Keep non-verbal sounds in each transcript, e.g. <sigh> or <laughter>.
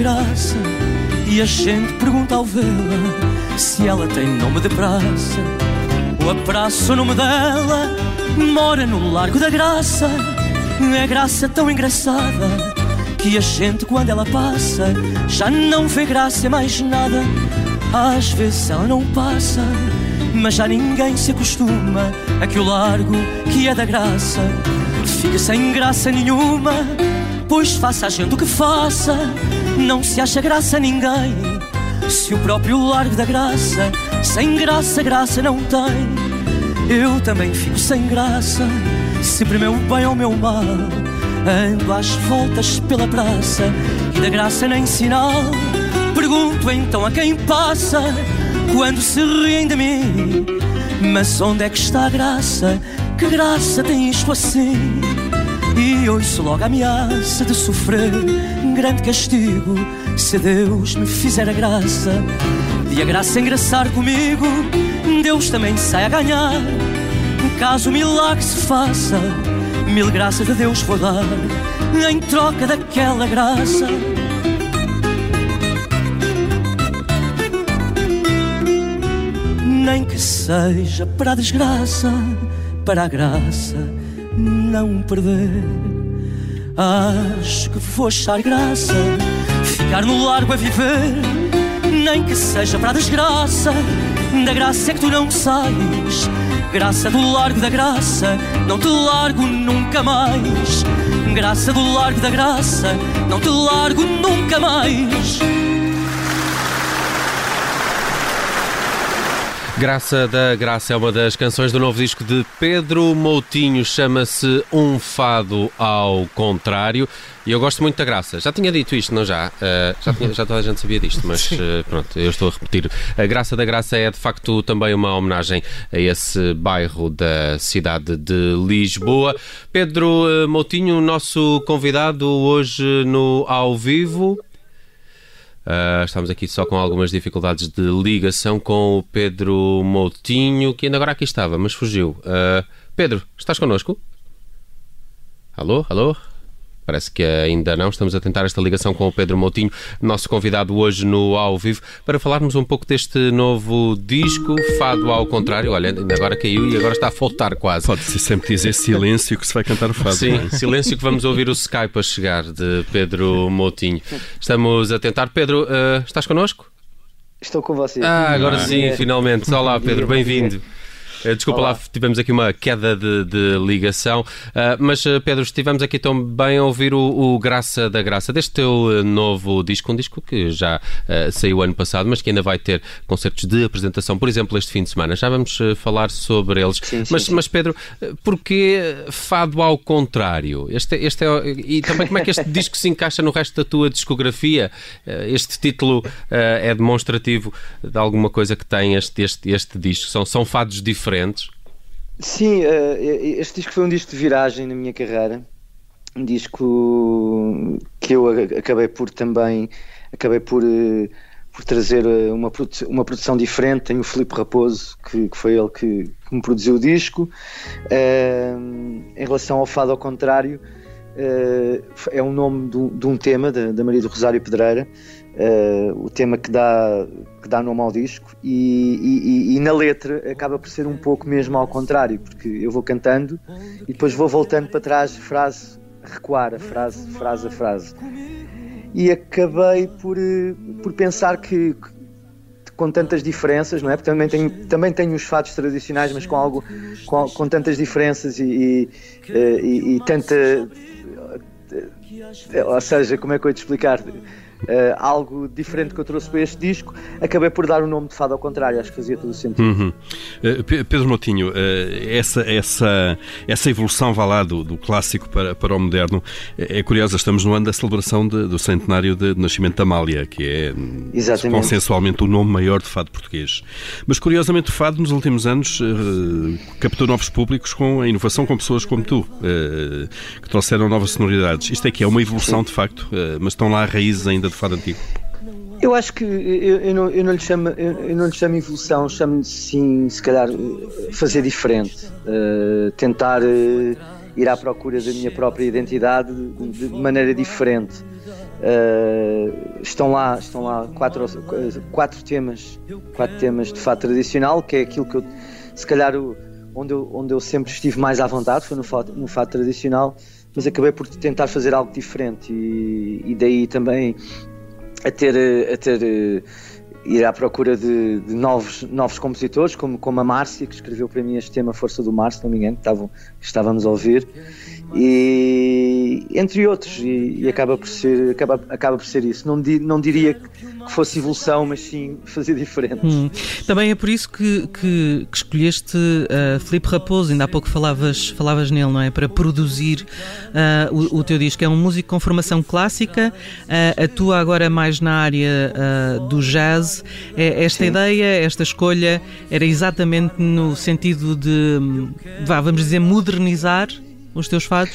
graça e a gente pergunta ao vê-la se ela tem nome de praça. O abraço, o nome dela, mora no Largo da Graça. É graça tão engraçada que a gente, quando ela passa, já não vê graça mais nada. Às vezes ela não passa, mas já ninguém se acostuma a que o largo, que é da graça, fica sem graça nenhuma. Pois faça a gente o que faça, não se acha graça a ninguém. Se o próprio largo da graça, sem graça, graça não tem. Eu também fico sem graça, sempre meu bem ou meu mal. Ando às voltas pela praça e da graça nem sinal. Pergunto então a quem passa quando se riem de mim. Mas onde é que está a graça? Que graça tem isto assim? E ouço logo a ameaça de sofrer grande castigo se Deus me fizer a graça de a graça engraçar comigo. Deus também sai a ganhar caso o milagre se faça. Mil graças a Deus vou dar em troca daquela graça. Nem que seja para a desgraça, para a graça não perder. Acho que vou achar graça, ficar no largo a viver. Nem que seja para a desgraça, da graça é que tu não sais. Graça do largo da graça, não te largo nunca mais. Graça do largo da graça, não te largo nunca mais. Graça da Graça é uma das canções do novo disco de Pedro Moutinho, chama-se Um Fado ao Contrário. E eu gosto muito da Graça. Já tinha dito isto, não já? Uh, já, tinha, já toda a gente sabia disto, mas uh, pronto, eu estou a repetir. A Graça da Graça é de facto também uma homenagem a esse bairro da cidade de Lisboa. Pedro uh, Moutinho, nosso convidado hoje no Ao Vivo. Uh, estamos aqui só com algumas dificuldades de ligação com o Pedro Moutinho, que ainda agora aqui estava, mas fugiu. Uh, Pedro, estás connosco? Alô, alô? Parece que ainda não. Estamos a tentar esta ligação com o Pedro Moutinho, nosso convidado hoje no Ao Vivo, para falarmos um pouco deste novo disco, Fado ao Contrário. Olha, ainda agora caiu e agora está a faltar quase. Pode-se sempre dizer silêncio que se vai cantar o Fado. Sim, é? silêncio que vamos ouvir o Skype a chegar de Pedro Moutinho. Estamos a tentar. Pedro, uh, estás connosco? Estou com você. Ah, agora ah, sim, finalmente. Olá, Pedro, bem-vindo. Eh, desculpa Olá. lá, tivemos aqui uma queda de, de ligação, uh, mas uh, Pedro, estivemos aqui também a ouvir o, o, Graça da Graça, deste teu novo disco, um disco que já uh, saiu ano passado, mas que ainda vai ter concertos de apresentação, por exemplo, este fim de semana. Já vamos falar sobre eles. Sim, mas, sim. mas Pedro, porquê fado ao contrário? Este, este é, e também como é que este <laughs> disco se encaixa no resto da tua discografia? este título é demonstrativo de alguma coisa que tem este, este, este disco? São, são fados diferentes diferentes? Sim, eh, este disco foi um disco de viragem na minha carreira. Um disco que eu acabei por também acabei por, eh, por trazer eh, uma, uma produção diferente. Tenho o Filipe Raposo, que, que foi ele que, que, me produziu o disco. em relação ao Fado ao Contrário, é um nome de, um tema da Maria do Rosário Pedreira uh, o tema que dá, que dá nome ao disco, e, e, e, na letra acaba por ser um pouco mesmo ao contrário, porque eu vou cantando e depois vou voltando para trás, frase, recuar a frase, frase a frase. E acabei por, eh, por pensar que, com tantas diferenças, não é? Porque também tenho, também tenho os fatos tradicionais, mas com algo com, com tantas diferenças e, e, eh, e, tanta. Ou seja, como é que eu ia te explicar? Uh, algo diferente que eu trouxe para este disco, acabei por dar o nome de Fado ao contrário, acho que fazia todo o sentido. Uhum. Uh, Pedro Motinho, uh, essa, essa, essa evolução, vá lá, do, do clássico para, para o moderno, é, é curiosa, estamos no ano da celebração de, do centenário de, de, nascimento da Amália, que é Exatamente. consensualmente o nome maior de fado português. Mas curiosamente o fado nos últimos anos captou novos públicos com a inovação com pessoas como tu, que trouxeram novas sonoridades. Isto é que é uma evolução Sim. de facto, mas estão lá raízes ainda de fado antigo? Eu acho que eu, eu, não, eu, não, lhe chamo, eu, não lhe chamo evolução, chamo sim, se calhar, fazer diferente, uh, tentar uh, ir à procura da minha própria identidade de, de maneira diferente. Uh, estão lá, estão lá quatro, quatro temas, quatro temas de fado tradicional, que é aquilo que eu, se calhar, onde eu, onde eu sempre estive mais à vontade, foi no fado, no fado tradicional, mas acabei por tentar fazer algo diferente e, e daí também a ter, a ter ir à procura de, de, novos, novos compositores, como, como a Márcia, que escreveu para mim este tema Força do Mar, se não me engano, que, estavam, que estávamos a ouvir. E entre outros e, e, acaba por ser acaba, acaba por ser isso. Não, di, não diria que fosse evolução mas sim fazer diferente. Hum. também é por isso que, que, que escolheste uh, Felipe Raposo. Ainda há pouco falavas falavas nele não é? Para produzir uh, o, o, teu disco. É um músico com formação clássica uh, atua agora mais na área do jazz é, esta sim. ideia esta escolha era exatamente no sentido de vá, vamos dizer modernizar os teus fados?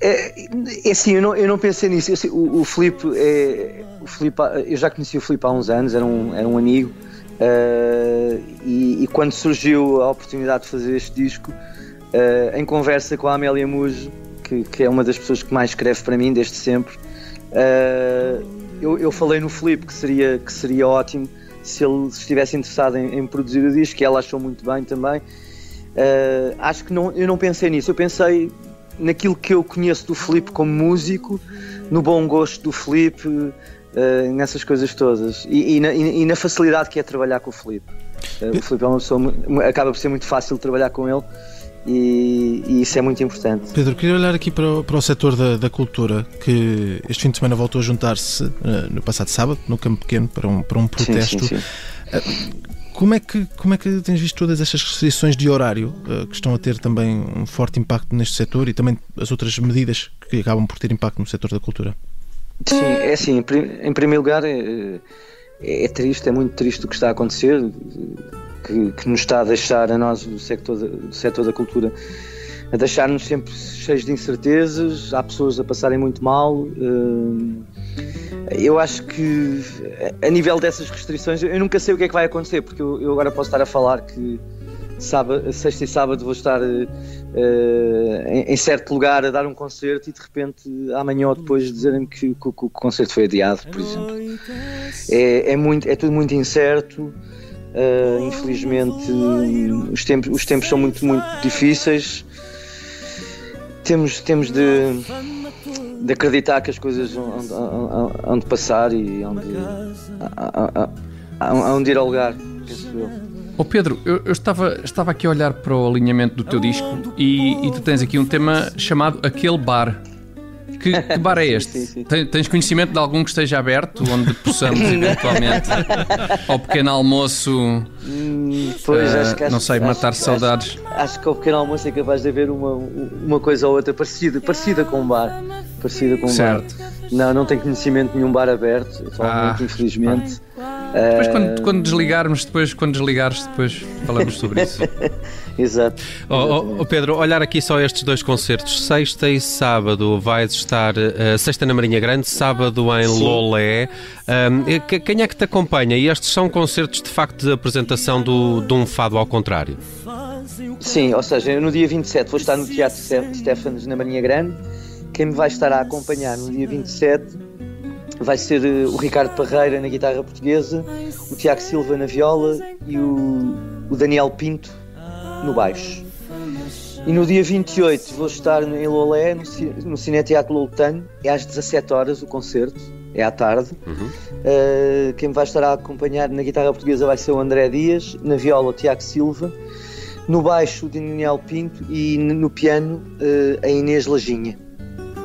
É, é assim, eu não, eu não pensei nisso. Eu, o, o Filipe, é, o Filipe, eu já conheci o Filipe há uns anos, era um, era um amigo, uh, e, e, quando surgiu a oportunidade de fazer este disco, uh, em conversa com a Amélia Mujo, que, que, é uma das pessoas que mais escreve para mim desde sempre, uh, eu, eu, falei no Filipe que seria, que seria ótimo se ele estivesse interessado em, em produzir o disco, e ela achou muito bem também. Uh, acho que não, eu não pensei nisso, eu pensei naquilo que eu conheço do Felipe como músico, no bom gosto do Felipe, uh, nessas coisas todas e, e, na, e, na, facilidade que é trabalhar com o Felipe. Uh, o Felipe é uma pessoa, acaba por ser muito fácil trabalhar com ele. E, e, isso é muito importante. Pedro, queria olhar aqui para o, para o setor da, da cultura, que este fim de semana voltou a juntar-se uh, no passado sábado, no Campo Pequeno, para um, para um protesto. Sim, sim, sim. Uh, como é, que, como é que tens visto todas estas restrições de horário uh, que estão a ter também um forte impacto neste setor e também as outras medidas que acabam por ter impacto no setor da cultura? Sim, é assim, em primeiro lugar é, é triste, é muito triste o que está a acontecer, que, que nos está a deixar a nós do setor, do setor da cultura a deixar-nos sempre cheios de incertezas, há pessoas a passarem muito mal. Eu acho que a nível dessas restrições, eu nunca sei o que é que vai acontecer, porque eu agora posso estar a falar que sábado, sexta e sábado vou estar uh, em, certo lugar a dar um concerto e de repente amanhã ou depois dizerem-me que, que, que, o concerto foi adiado, por exemplo. É, é, muito, é tudo muito incerto. Uh, infelizmente os tempos, os tempos são muito, muito difíceis temos, temos de, de acreditar que as coisas vão, de passar e onde, onde ir ao lugar, penso eu. Oh Pedro, eu, eu, estava, estava aqui a olhar para o alinhamento do teu disco e, e tu tens aqui um tema chamado Aquele Bar. Que, que bar é este? sim, sim. Tens conhecimento de algum que esteja aberto, onde possamos eventualmente ao pequeno almoço, hum, pois, uh, acho que, não sei, matar acho, saudades? Acho, acho, que ao pequeno almoço é capaz de haver uma, uma coisa ou outra parecida, parecida com um bar. Parecida com um certo. bar. Não, não tenho conhecimento de nenhum bar aberto, atualmente, ah, infelizmente. Depois, quando, quando, desligarmos, depois, quando desligares, depois falamos sobre isso. <laughs> Exato. Oh, oh, Pedro, olhar aqui só estes dois concertos. Sexta e sábado vais estar, uh, sexta na Marinha Grande, sábado em Sim. Lolé. Um, quem é que te acompanha? E estes são concertos de facto de apresentação do, de um fado ao contrário? Sim, ou seja, no dia 27 vou estar no Teatro Stefanos na Marinha Grande. Quem me vai estar a acompanhar no dia 27 vai ser uh, o Ricardo Parreira na guitarra portuguesa, o Tiago Silva na viola e o, o Daniel Pinto no baixo. E no dia 28 vou estar em Lolé, no, no Cine Teatro Loltano, é às 17 horas o concerto, é à tarde. Uhum. Uh, quem me vai estar a acompanhar na guitarra portuguesa vai ser o André Dias, na viola o Tiago Silva, no baixo o Daniel Pinto e no piano uh, a Inês Lajinha.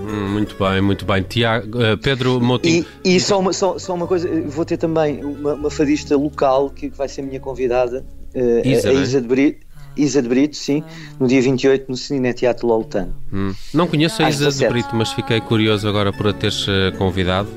Hum, muito bem, muito bem. Tiago, uh, Pedro Moutinho. E, e só, uma, só, só, uma coisa, vou ter também uma, uma fadista local que vai ser minha convidada, uh, Isa, a, a Isa de Brito. Isa de Brito, sim, no dia 28 no Cine Teatro Loltano. Hum. Não conheço a Isa de Brito, mas fiquei curioso agora por a teres convidado.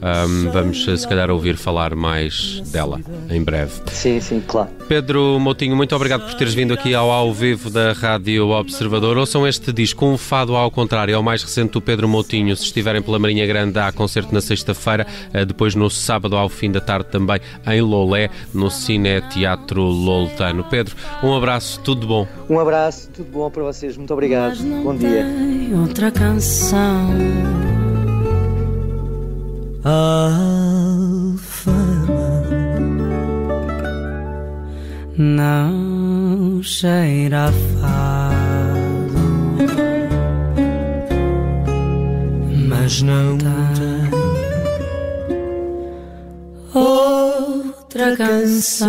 Um, vamos, se calhar, ouvir falar mais dela em breve. Sim, sim, claro. Pedro Moutinho, muito obrigado por teres vindo aqui ao ao vivo da Rádio Observador. Ouçam este disco, um fado ao contrário, é o mais recente do Pedro Moutinho. Se estiverem pela Marinha Grande, há concerto na sexta-feira, eh, depois no sábado ao fim da tarde também em Lolé, no Cine Teatro Loltano. Pedro, um abraço, tudo bom. Um abraço, tudo bom para vocês, muito obrigado. Bom dia. Outra canção. Alfama não cheira fado, mas não tem outra canção.